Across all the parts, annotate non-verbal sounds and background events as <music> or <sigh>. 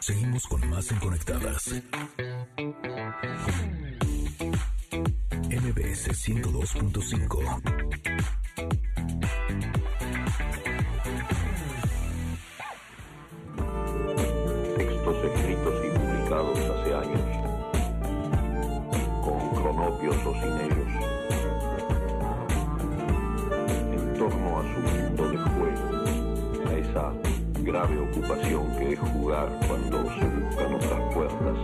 Seguimos con más en Conectadas. MBS 102.5. Textos escritos y publicados hace años, con cronopios o sin ellos, grave ocupación que es jugar cuando se buscan otras puertas.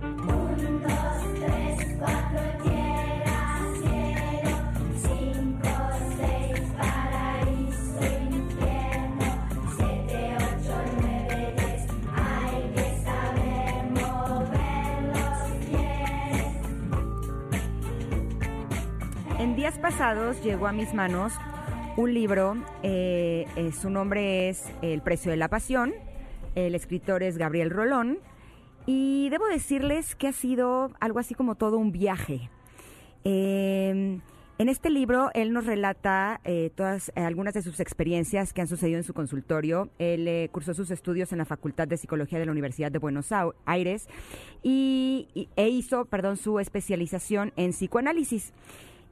Un, dos, tres, cuatro, tierra, cielo, cinco, seis, paraíso, infierno, siete, ocho, nueve, diez, hay que saber mover los pies. En días pasados llegó a mis manos un libro, eh, eh, su nombre es El precio de la pasión, el escritor es Gabriel Rolón y debo decirles que ha sido algo así como todo un viaje. Eh, en este libro él nos relata eh, todas algunas de sus experiencias que han sucedido en su consultorio. Él cursó sus estudios en la Facultad de Psicología de la Universidad de Buenos Aires y- e hizo, perdón, su especialización en psicoanálisis.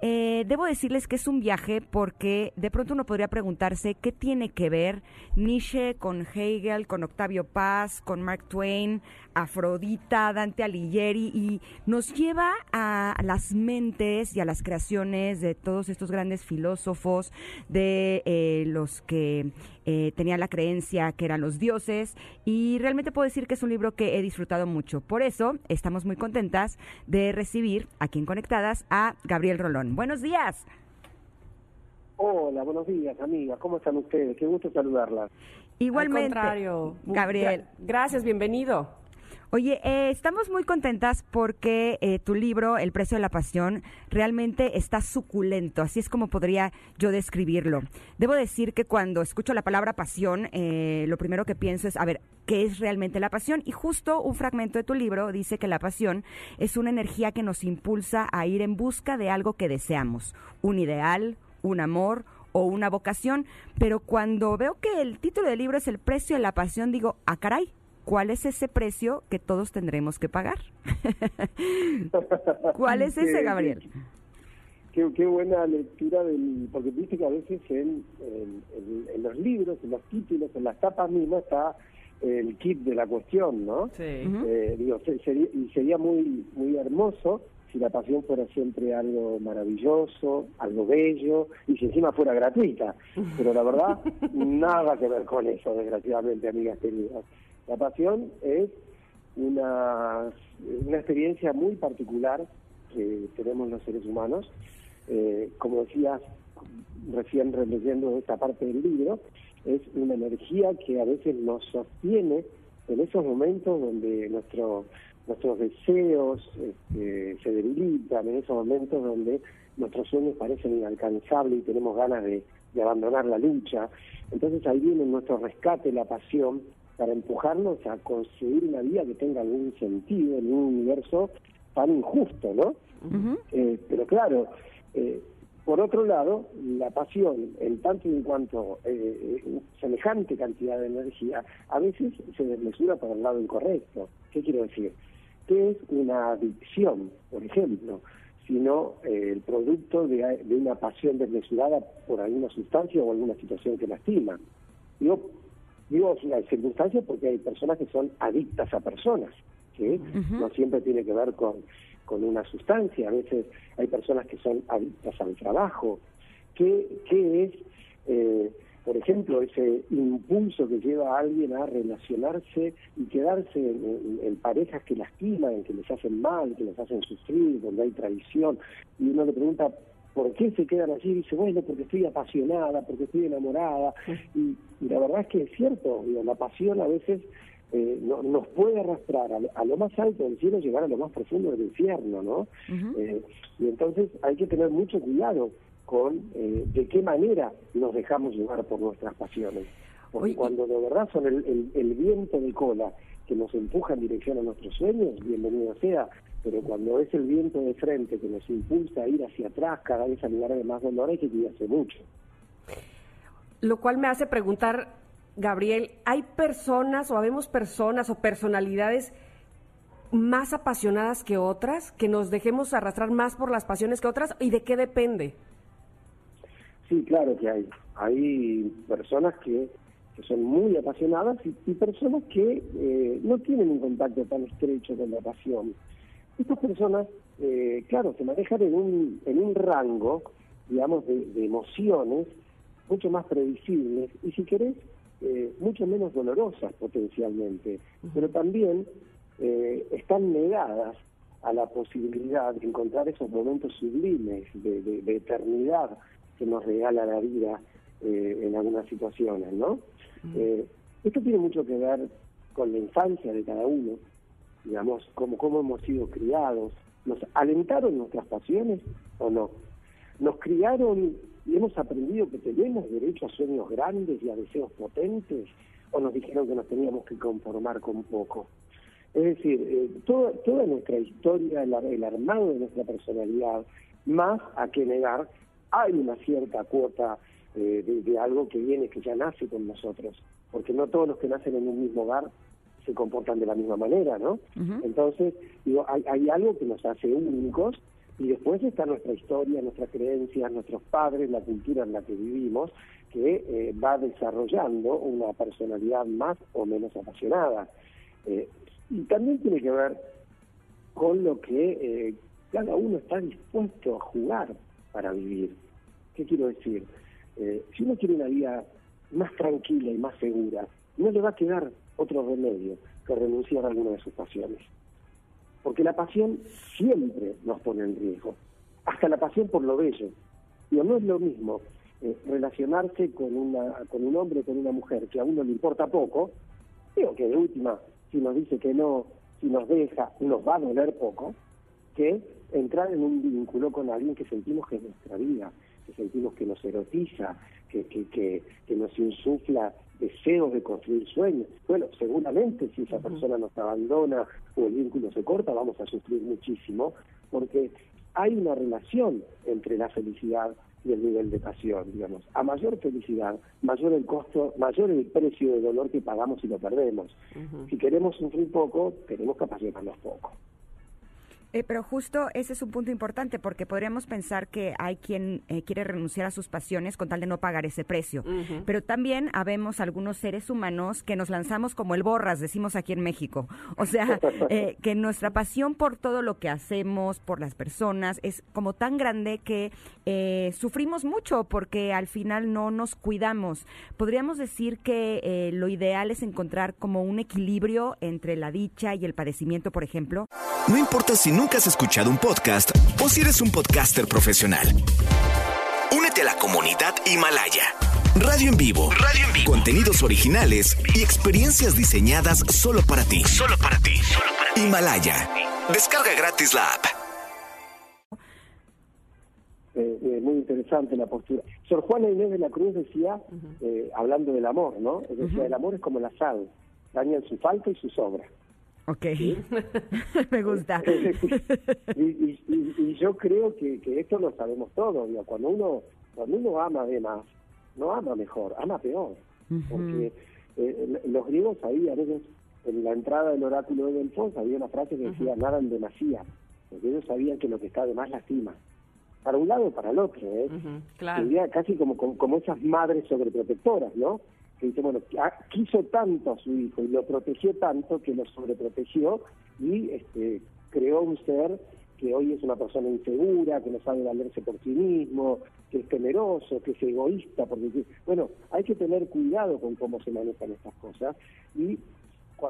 Eh, debo decirles que es un viaje porque de pronto uno podría preguntarse qué tiene que ver Nietzsche con Hegel, con Octavio Paz, con Mark Twain, Afrodita, Dante Alighieri y nos lleva a las mentes y a las creaciones de todos estos grandes filósofos, de eh, los que eh, tenían la creencia que eran los dioses y realmente puedo decir que es un libro que he disfrutado mucho. Por eso estamos muy contentas de recibir aquí en Conectadas a Gabriel Rolón. Buenos días. Hola, buenos días, amigas. ¿Cómo están ustedes? Qué gusto saludarlas. Igualmente, Al contrario. Gabriel. Gra- gracias, bienvenido. Oye, eh, estamos muy contentas porque eh, tu libro, El precio de la pasión, realmente está suculento, así es como podría yo describirlo. Debo decir que cuando escucho la palabra pasión, eh, lo primero que pienso es, a ver, ¿qué es realmente la pasión? Y justo un fragmento de tu libro dice que la pasión es una energía que nos impulsa a ir en busca de algo que deseamos, un ideal, un amor o una vocación, pero cuando veo que el título del libro es El precio de la pasión, digo, ah, caray, ¿cuál es ese precio que todos tendremos que pagar? <laughs> ¿Cuál es ese, Gabriel? Qué, qué buena lectura del... Porque viste que a veces en, en- en- en los libros, en los títulos, en las tapas mismas está el kit de la cuestión, ¿no? Sí. Eh, digo, se- sería, y sería muy, muy hermoso si la pasión fuera siempre algo maravilloso, algo bello, y si encima fuera gratuita. Pero la verdad, <laughs> nada que ver con eso, desgraciadamente, amigas queridas. La pasión es una, una experiencia muy particular que tenemos los seres humanos. Eh, como decías recién releyendo esta parte del libro, es una energía que a veces nos sostiene en esos momentos donde nuestro, nuestros deseos este, se debilitan, en esos momentos donde nuestros sueños parecen inalcanzables y tenemos ganas de, de abandonar la lucha. Entonces ahí viene nuestro rescate, la pasión, para empujarnos a conseguir una vida que tenga algún sentido en un universo tan injusto, ¿no? Eh, pero claro, eh, por otro lado, la pasión, en tanto y en cuanto eh, eh, semejante cantidad de energía, a veces se desmesura por el lado incorrecto. ¿Qué quiero decir? Que es una adicción, por ejemplo, sino eh, el producto de, de una pasión desmesurada por alguna sustancia o alguna situación que lastima. Digo, digo la circunstancia porque hay personas que son adictas a personas, ¿sí? No siempre tiene que ver con, con una sustancia, a veces hay personas que son adictas al trabajo. ¿Qué, qué es, eh, por ejemplo, ese impulso que lleva a alguien a relacionarse y quedarse en, en- en parejas que lastiman, que les hacen mal, que les hacen sufrir, donde hay traición? Y uno le pregunta, ¿por qué se quedan allí? Y dice, bueno, porque estoy apasionada, porque estoy enamorada. Y, y la verdad es que es cierto, digo, la pasión a veces eh, no- nos puede arrastrar a, lo- a lo más alto del cielo, llegar a lo más profundo del infierno, ¿no? Eh, y entonces hay que tener mucho cuidado con eh, de qué manera nos dejamos llevar por nuestras pasiones. Porque cuando de verdad son el, el- el viento de cola que nos empuja en dirección a nuestros sueños, bienvenido sea. Pero cuando es el viento de frente que nos impulsa a ir hacia atrás, cada vez a lugares de más dolor, hay que cuidarse mucho. Lo cual me hace preguntar, Gabriel, ¿hay personas o habemos personas o personalidades más apasionadas que otras, que nos dejemos arrastrar más por las pasiones que otras? ¿Y de qué depende? Sí, claro que hay. Hay personas que, que son muy apasionadas y, y personas que eh, no tienen un contacto tan estrecho con la pasión. Estas personas, eh, claro, se manejan en un, en un rango, digamos, de, de emociones mucho más previsibles y, si querés, eh, mucho menos dolorosas potencialmente, pero también eh, están negadas a la posibilidad de encontrar esos momentos sublimes de, de- de eternidad que nos regala la vida eh, en algunas situaciones, ¿no? Eh, esto tiene mucho que ver con la infancia de cada uno, digamos, cómo, cómo hemos sido criados. ¿Nos alentaron nuestras pasiones o no? Nos criaron y hemos aprendido que tenemos derecho a sueños grandes y a deseos potentes, o nos dijeron que nos teníamos que conformar con poco. Es decir, eh, toda, toda nuestra historia, el, ar- el armado de nuestra personalidad, más a que negar, hay una cierta cuota eh, de algo que viene, que ya nace con nosotros, porque no todos los que nacen en un mismo hogar se comportan de la misma manera, ¿no? Entonces, digo, hay, hay algo que nos hace únicos y después está nuestra historia, nuestras creencias, nuestros padres, la cultura en la que vivimos, que eh, va desarrollando una personalidad más o menos apasionada. Eh, y también tiene que ver con lo que eh, cada uno está dispuesto a jugar para vivir. ¿Qué quiero decir? Eh, si uno quiere una vida más tranquila y más segura, no le va a quedar otro remedio que renunciar a alguna de sus pasiones. Porque la pasión siempre nos pone en riesgo, hasta la pasión por lo bello. Digo, no es lo mismo eh, relacionarse con, una, con un hombre o con una mujer que a uno le importa poco, digo que de última, si nos dice que no, si nos deja, nos va a doler poco, que entrar en un vínculo con alguien que sentimos que es nuestra vida, que sentimos que nos erotiza, que, que, que, que nos insufla deseos de construir sueños. Bueno, seguramente si esa persona nos abandona o el vínculo se corta, vamos a sufrir muchísimo, porque hay una relación entre la felicidad y el nivel de pasión, digamos. A mayor felicidad, mayor el costo, mayor el precio de dolor que pagamos si lo perdemos. Si queremos sufrir poco, tenemos que apasionarnos poco. Eh, pero justo ese es un punto importante porque podríamos pensar que hay quien eh, quiere renunciar a sus pasiones con tal de no pagar ese precio. Pero también habemos algunos seres humanos que nos lanzamos como el borras, decimos aquí en México. O sea, <laughs> eh, que nuestra pasión por todo lo que hacemos, por las personas, es como tan grande que eh, sufrimos mucho porque al final no nos cuidamos. Podríamos decir que eh, lo ideal es encontrar como un equilibrio entre la dicha y el padecimiento, por ejemplo. No importa si nunca has escuchado un podcast o si eres un podcaster profesional. Únete a la comunidad Himalaya. Radio en vivo. Radio en vivo. Contenidos originales y experiencias diseñadas solo para ti. Solo para ti. Himalaya. Descarga gratis la app. Eh, eh, muy interesante la postura. Sor Juana Inés de la Cruz decía, eh, hablando del amor, ¿no? Decía, el amor es como la sal, daña en su falta y su sobra. Ok, <laughs> me gusta. y, y- y- y yo creo que, que esto lo sabemos todos. digo, Cuando uno cuando uno ama de más, no ama mejor, ama peor. Porque eh, los griegos ahí a veces en la entrada del oráculo de Delfos había una frase que decía nada en demasía, porque ellos sabían que lo que está de más lastima. Para un lado o para el otro, ¿eh? claro. Sería casi como, como, como esas madres sobreprotectoras, ¿no? Que dice, bueno, ah, quiso tanto a su hijo y lo protegió tanto que lo sobreprotegió y este, creó un ser que hoy es una persona insegura, que no sabe valerse por sí mismo, que es temeroso, que es egoísta, porque bueno, hay que tener cuidado con cómo se manejan estas cosas y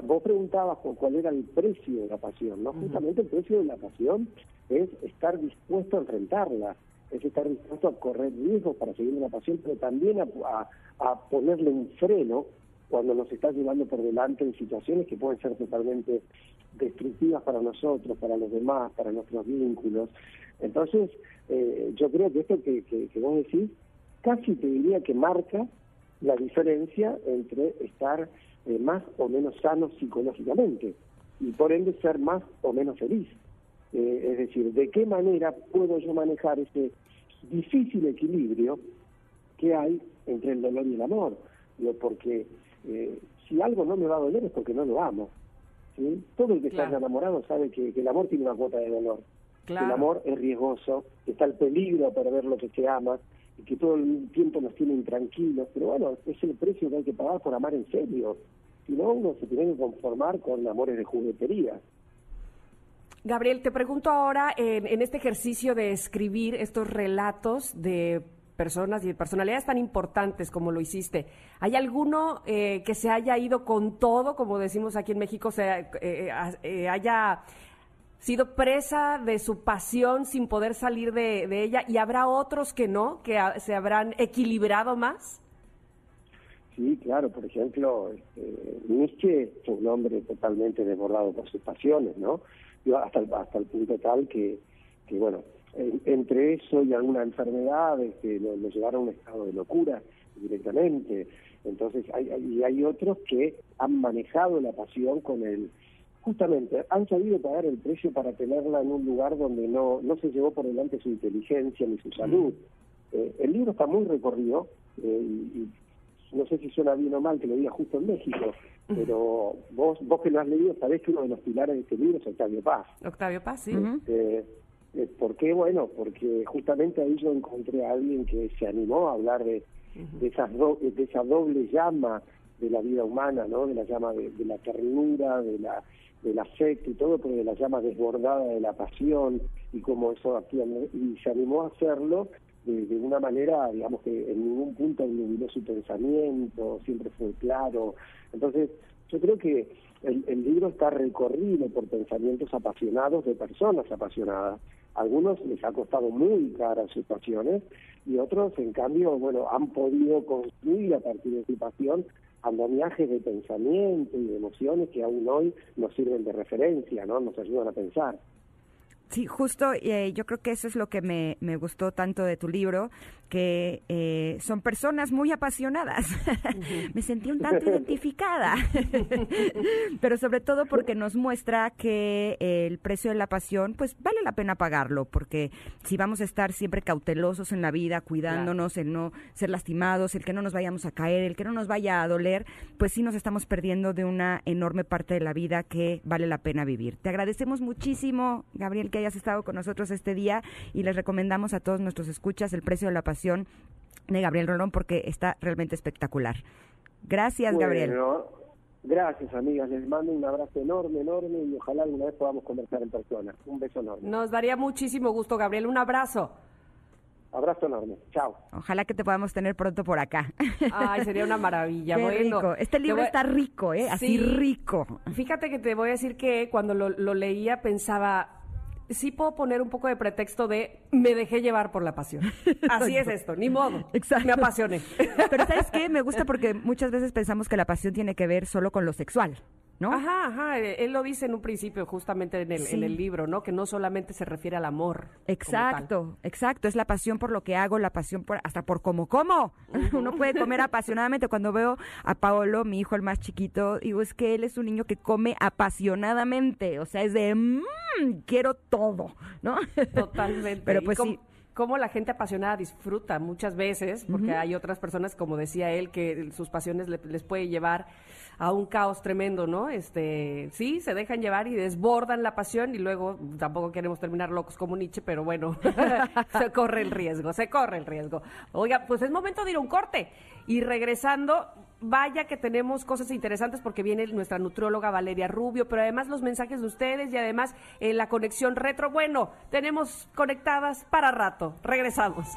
vos preguntabas por cuál era el precio de la pasión, ¿no? Justamente el precio de la pasión es estar dispuesto a enfrentarla, es estar dispuesto a correr riesgos para seguir una pasión, pero también a, ponerle un freno cuando nos está llevando por delante en situaciones que pueden ser totalmente destructivas para nosotros, para los demás, para nuestros vínculos. Entonces, eh, yo creo que esto que, que, que vos decís casi te diría que marca la diferencia entre estar eh, más o menos sano psicológicamente y por ende ser más o menos feliz. Eh, es decir, ¿de qué manera puedo yo manejar ese difícil equilibrio que hay entre el dolor y el amor? Digo, porque eh, si algo no me va a doler es porque no lo amo. ¿sí? Todo el que Claro. está enamorado sabe que, que el amor tiene una cuota de dolor. Claro. el amor es riesgoso, está el peligro a perder lo que se ama y que todo el tiempo nos tiene intranquilos. Pero bueno, es el precio que hay que pagar por amar en serio. Si no, uno se tiene que conformar con amores de juguetería. Gabriel, te pregunto ahora, en, en este ejercicio de escribir estos relatos de personas y de personalidades tan importantes como lo hiciste, ¿hay alguno eh, que se haya ido con todo, como decimos aquí en México, se, eh, eh, eh, haya sido presa de su pasión sin poder salir de, ella y habrá otros que no, que se habrán equilibrado más? Sí, claro, por ejemplo, este, Nietzsche fue un hombre totalmente desbordado por sus pasiones, ¿no? Hasta el, hasta el punto tal que, que bueno, en- entre eso y alguna enfermedad que lo, lo llevaron a un estado de locura directamente. Entonces, hay, y hay otros que han manejado la pasión con el justamente han sabido pagar el precio para tenerla en un lugar donde no, no se llevó por delante su inteligencia ni su salud. Eh, el libro está muy recorrido eh, y no sé si suena bien o mal que lo diga justo en México, pero vos, vos que lo has leído sabés que uno de los pilares de este libro es Octavio Paz. Octavio Paz, sí. Eh, ¿Por qué? Bueno, porque justamente ahí yo encontré a alguien que se animó a hablar de, de, esas do- de esa doble llama de la vida humana, ¿no? De la llama de, de la ternura, de la del afecto y todo, pero de la llama desbordada de la pasión y cómo eso actúa. Y se animó a hacerlo de, una manera, digamos que en ningún punto iluminó su pensamiento, siempre fue claro. Entonces, yo creo que el, el libro está recorrido por pensamientos apasionados de personas apasionadas. Algunos les ha costado muy caras sus pasiones y otros, en cambio, bueno, han podido construir a partir de su pasión andamiajes de pensamiento y de emociones que aún hoy nos sirven de referencia, ¿no? Nos ayudan a pensar. Sí, justo, eh, yo creo que eso es lo que me, me gustó tanto de tu libro, que eh, son personas muy apasionadas. <laughs> me sentí un tanto identificada, <laughs> pero sobre todo porque nos muestra que el precio de la pasión, pues vale la pena pagarlo, porque si vamos a estar siempre cautelosos en la vida, cuidándonos, el no ser lastimados, el que no nos vayamos a caer, el que no nos vaya a doler, pues sí nos estamos perdiendo de una enorme parte de la vida que vale la pena vivir. Te agradecemos muchísimo, Gabriel, que hayas estado con nosotros este día y les recomendamos a todos nuestros escuchas El precio de la pasión de Gabriel Rolón porque está realmente espectacular. Gracias, Gabriel. Gracias, amigas. Les mando un abrazo enorme, enorme y ojalá alguna vez podamos conversar en persona. Un beso enorme. Nos daría muchísimo gusto, Gabriel. Un abrazo. Abrazo enorme. Chao. Ojalá que te podamos tener pronto por acá. Ay, sería una maravilla. <laughs> Qué bueno, rico. Este te libro voy- está rico, ¿eh? Así Sí. rico. Fíjate que te voy a decir que cuando lo, lo leía pensaba, sí puedo poner un poco de pretexto de me dejé llevar por la pasión. <laughs> Así es esto, ni modo. Exacto. Me apasioné. Pero ¿sabes qué? Me gusta porque muchas veces pensamos que la pasión tiene que ver solo con lo sexual, ¿no? Ajá, ajá. eh, Él lo dice en un principio, justamente en el, Sí. en el libro, ¿no? Que no solamente se refiere al amor. Exacto, exacto. Es la pasión por lo que hago, la pasión por hasta por cómo como. <laughs> Uno puede comer apasionadamente. Cuando veo a Paolo, mi hijo el más chiquito, digo, es que él es un niño que come apasionadamente. O sea, es de, "Mm, quiero todo, ¿no? <laughs> Totalmente. Pero pues sí. Cómo la gente apasionada disfruta muchas veces, porque hay otras personas, como decía él, que sus pasiones le- les puede llevar a un caos tremendo, ¿no? Este, sí, se dejan llevar y desbordan la pasión y luego tampoco queremos terminar locos como Nietzsche, pero bueno, <laughs> se corre el riesgo, se corre el riesgo. Oiga, pues es momento de ir a un corte y regresando, vaya que tenemos cosas interesantes porque viene nuestra nutrióloga Valeria Rubio, pero además los mensajes de ustedes y además eh, la conexión retro. Bueno, tenemos conectadas para rato. Regresamos. <laughs>